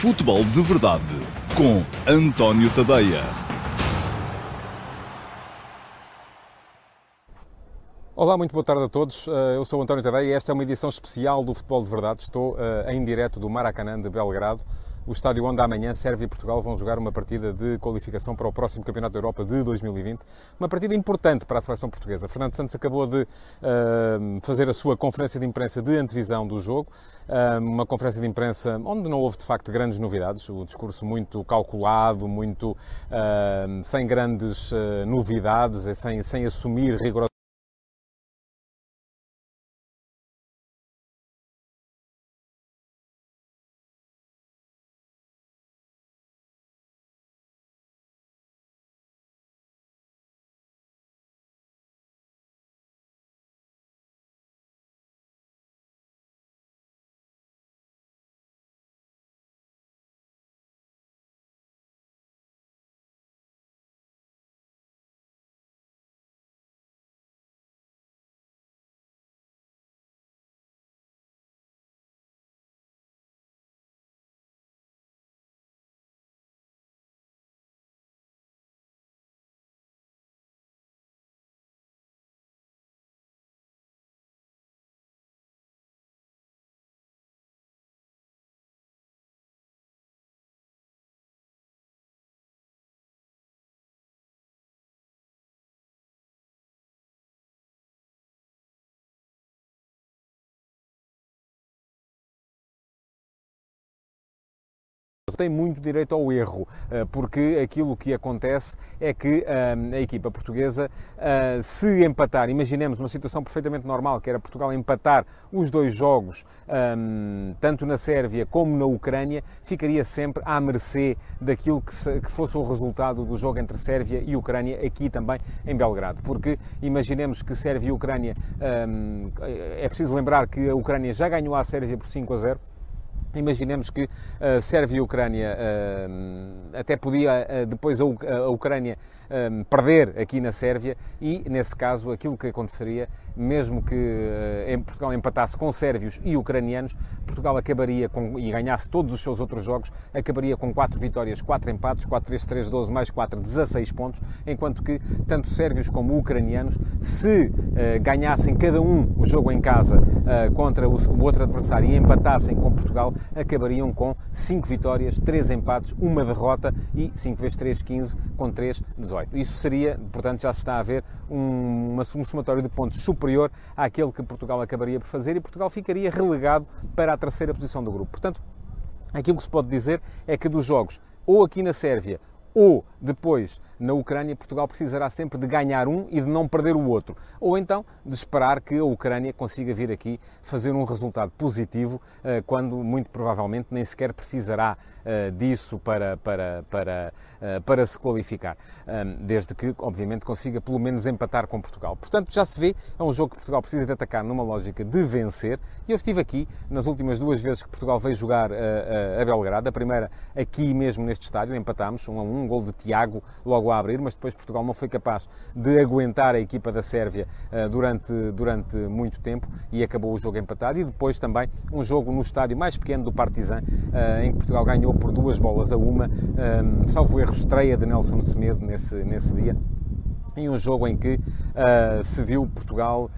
Futebol de Verdade com António Tadeia. Olá, muito boa tarde a todos. Eh, eu sou António Tadeia e esta é uma edição especial do Futebol de Verdade. Estou uh, em direto do Maracanã de Belgrado o estádio onde amanhã Sérvia e Portugal vão jogar uma partida de qualificação para o próximo Campeonato da Europa de 2020. Uma partida importante para a seleção portuguesa. Fernando Santos acabou de uh, fazer a sua conferência de imprensa de antevisão do jogo. Uh, uma conferência de imprensa onde não houve de facto grandes novidades. O discurso muito calculado, muito uh, sem grandes novidades, sem, sem assumir rigorosamente tem muito direito ao erro, eh, porque aquilo que acontece é que eh, a equipa portuguesa, eh, se empatar, imaginemos uma situação perfeitamente normal, que era Portugal empatar os dois jogos, tanto na Sérvia como na Ucrânia, ficaria sempre à mercê daquilo que fosse o resultado do jogo entre Sérvia e Ucrânia, aqui também em Belgrado. Porque imaginemos que Sérvia e Ucrânia, é preciso lembrar que a Ucrânia já ganhou a Sérvia por 5 a 0 Imaginemos que uh, Sérvia e Ucrânia uh, até podia depois a, a Ucrânia perder aqui na Sérvia e, nesse caso, aquilo que aconteceria, mesmo que Portugal empatasse com sérvios e ucranianos, Portugal acabaria com, e ganhasse todos os seus outros jogos, acabaria com 4 vitórias, 4 empates, 4 vezes 3, 12, mais 4, 16 pontos, enquanto que tanto sérvios como ucranianos, se ganhassem cada um o jogo em casa contra o outro adversário e empatassem com Portugal, acabariam com 5 vitórias, 3 empates, uma derrota e 5 vezes 3, 15, com 3, 18. Isso seria, portanto, já se está a ver um, uma, um somatório de pontos superior àquele que Portugal acabaria por fazer e Portugal ficaria relegado para a terceira posição do grupo. Portanto, aquilo que se pode dizer é que dos jogos, ou aqui na Sérvia, ou depois na Ucrânia, Portugal precisará sempre de ganhar um e de não perder o outro. Ou então de esperar que a Ucrânia consiga vir aqui fazer um resultado positivo, eh, quando muito provavelmente nem sequer precisará eh, disso para, para, para, eh, para se qualificar. Desde que, obviamente, consiga pelo menos empatar com Portugal. Portanto, já se vê, é um jogo que Portugal precisa de atacar numa lógica de vencer. E eu estive aqui nas últimas duas vezes que Portugal veio jogar a Belgrado. A primeira aqui mesmo neste estádio, empatámos, um a um, um gol de Tiago logo a abrir, mas depois Portugal não foi capaz de aguentar a equipa da Sérvia uh, durante, durante muito tempo e acabou o jogo empatado. E depois também um jogo no estádio mais pequeno do Partizan, uh, em que Portugal ganhou por duas bolas a uma, um, eh, salvo erro, estreia de Nelson Semedo nesse, nesse dia em um jogo em que uh, se viu Portugal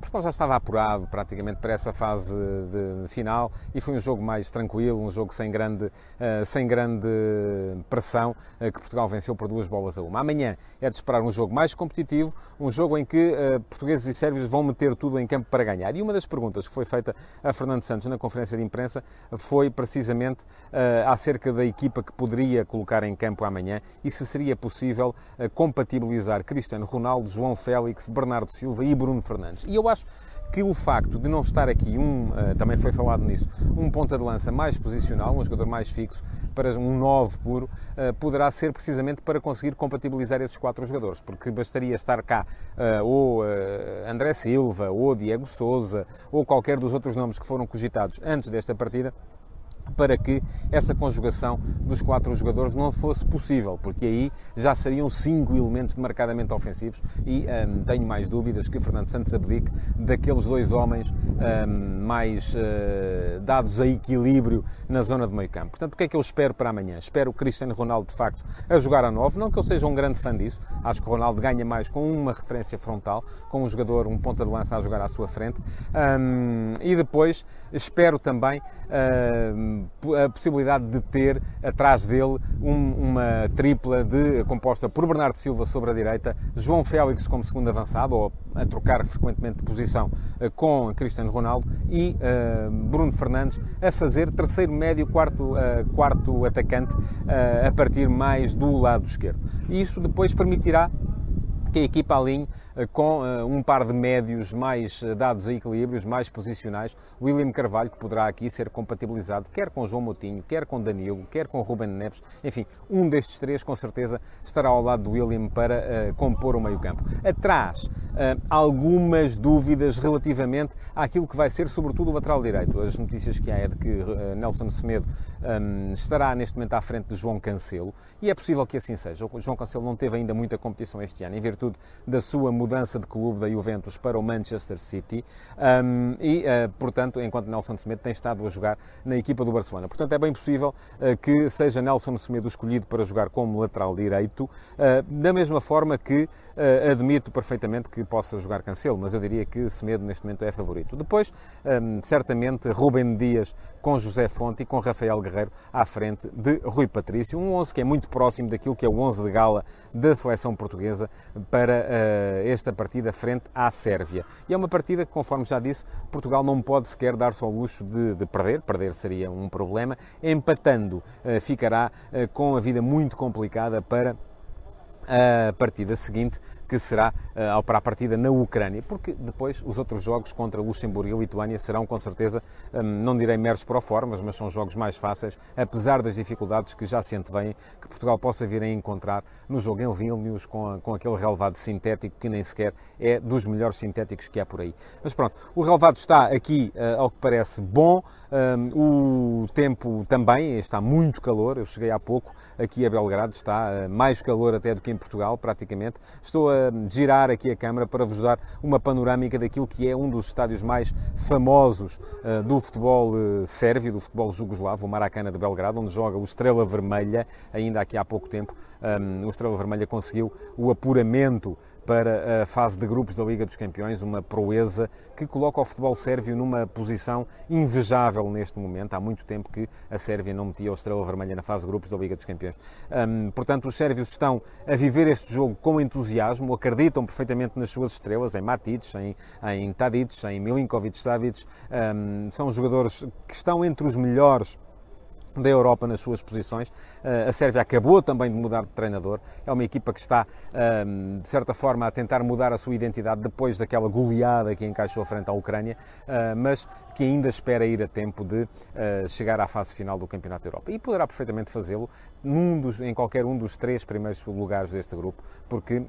Portugal já estava apurado praticamente para essa fase de final e foi um jogo mais tranquilo, um jogo sem grande, uh, sem grande pressão, uh, que Portugal venceu por duas bolas a uma. Amanhã é de esperar um jogo mais competitivo, um jogo em que uh, portugueses e sérvios vão meter tudo em campo para ganhar. E uma das perguntas que foi feita a Fernando Santos na conferência de imprensa foi precisamente acerca da equipa que poderia colocar em campo amanhã e se seria possível compatibilizar Cristiano Ronaldo, João Félix, Bernardo Silva e Bruno Fernandes. E eu acho que o facto de não estar aqui um, uh, também foi falado nisso, um ponta de lança mais posicional, um jogador mais fixo, para um 9 puro, uh, poderá ser precisamente para conseguir compatibilizar esses quatro jogadores, porque bastaria estar cá uh, ou André Silva, ou Diego Souza, ou qualquer dos outros nomes que foram cogitados antes desta partida, para que essa conjugação dos quatro jogadores não fosse possível, porque aí já seriam cinco elementos marcadamente ofensivos e um, tenho mais dúvidas que Fernando Santos abdique daqueles dois homens um, mais uh, dados a equilíbrio na zona de meio campo. Portanto, o que é que eu espero para amanhã? Espero o Cristiano Ronaldo, de facto, a jogar a novo, não que eu seja um grande fã disso, acho que o Ronaldo ganha mais com uma referência frontal, com um jogador, um ponta de lança a jogar à sua frente, um, e depois espero também a possibilidade de ter atrás dele um, uma tripla de, composta por Bernardo Silva sobre a direita, João Félix como segundo avançado, ou a trocar frequentemente de posição eh, com Cristiano Ronaldo, e uh, Bruno Fernandes a fazer terceiro médio, quarto, uh, quarto atacante, uh, a partir mais do lado esquerdo. E isso depois permitirá que a equipa alinhe eh, com eh, um par de médios mais eh, dados a equilíbrios, mais posicionais. William Carvalho, que poderá aqui ser compatibilizado quer com João Moutinho, quer com Danilo, quer com Ruben Neves. Enfim, um destes três, com certeza, estará ao lado do William para uh, compor o meio-campo. Atrás, uh, algumas dúvidas relativamente àquilo que vai ser, sobretudo, o lateral direito. As notícias que há é de que uh, Nelson Semedo um, estará neste momento à frente de João Cancelo e é possível que assim seja. O João Cancelo não teve ainda muita competição este ano, em virtude da sua mudança mudança de clube da Juventus para o Manchester City um, e, uh, portanto, enquanto Nelson Semedo tem estado a jogar na equipa do Barcelona. Portanto, é bem possível uh, que seja Nelson Semedo escolhido para jogar como lateral direito, uh, da mesma forma que admito perfeitamente que possa jogar Cancelo, mas eu diria que Semedo neste momento é favorito. Depois, um, certamente, Rubem Dias com José Fonte e com Rafael Guerreiro à frente de Rui Patrício, um 11 que é muito próximo daquilo que é o 11 de gala da seleção portuguesa para uh, esta partida frente à Sérvia. E é uma partida que, conforme já disse, Portugal não pode sequer dar-se ao luxo de, de, perder, perder seria um problema, empatando uh, ficará uh, com a vida muito complicada para a partida seguinte, que será uh, para a partida na Ucrânia, porque depois os outros jogos contra Luxemburgo e Lituânia serão com certeza, um, não direi meros pro formas, mas são jogos mais fáceis, apesar das dificuldades que já se antevêm que Portugal possa vir a encontrar no jogo em Vilnius com, a, com aquele relevado sintético que nem sequer é dos melhores sintéticos que há por aí. Mas pronto, o relevado está aqui, uh, ao que parece, bom, um, o tempo também, está muito calor, eu cheguei há pouco aqui a Belgrado, está uh, mais calor até do que em Portugal, praticamente. Estou a girar aqui a câmara para vos dar uma panorâmica daquilo que é um dos estádios mais famosos uh, do futebol uh, sérvio, do futebol jugoslavo, o Maracana de Belgrado, onde joga o Estrela Vermelha. Ainda aqui há pouco tempo, um, o Estrela Vermelha conseguiu o apuramento para a fase de grupos da Liga dos Campeões, uma proeza que coloca o futebol sérvio numa posição invejável neste momento. Há muito tempo que a Sérvia não metia o Estrela Vermelha na fase de grupos da Liga dos Campeões. Um, portanto, os sérvios estão a viver este jogo com entusiasmo, acreditam perfeitamente nas suas estrelas, em Matic, em, em Tadic, em Milinkovic-Savic. Um, são jogadores que estão entre os melhores da Europa nas suas posições. Eh, a Sérvia acabou também de mudar de treinador. É uma equipa que está, ehm, de certa forma, a tentar mudar a sua identidade depois daquela goleada que encaixou frente à Ucrânia, eh, mas que ainda espera ir a tempo de eh, chegar à fase final do Campeonato da Europa. E poderá perfeitamente fazê-lo em qualquer um dos três primeiros lugares deste grupo, porque,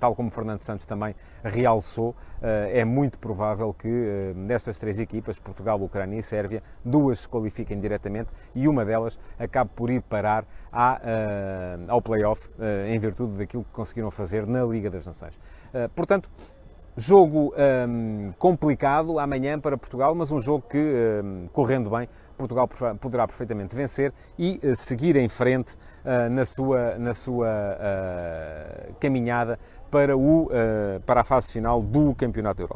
tal como Fernando Santos também realçou, é muito provável que nestas três equipas, Portugal, Ucrânia e Sérvia, duas se qualifiquem diretamente e uma delas acabe por ir parar à, uh, ao play-off uh, em virtude daquilo que conseguiram fazer na Liga das Nações. Uh, portanto, jogo um, complicado amanhã para Portugal, mas um jogo que, um, correndo bem, Portugal poderá perfeitamente vencer e uh, seguir em frente uh, na sua, na sua uh, caminhada para, o, para a fase final do Campeonato Europa.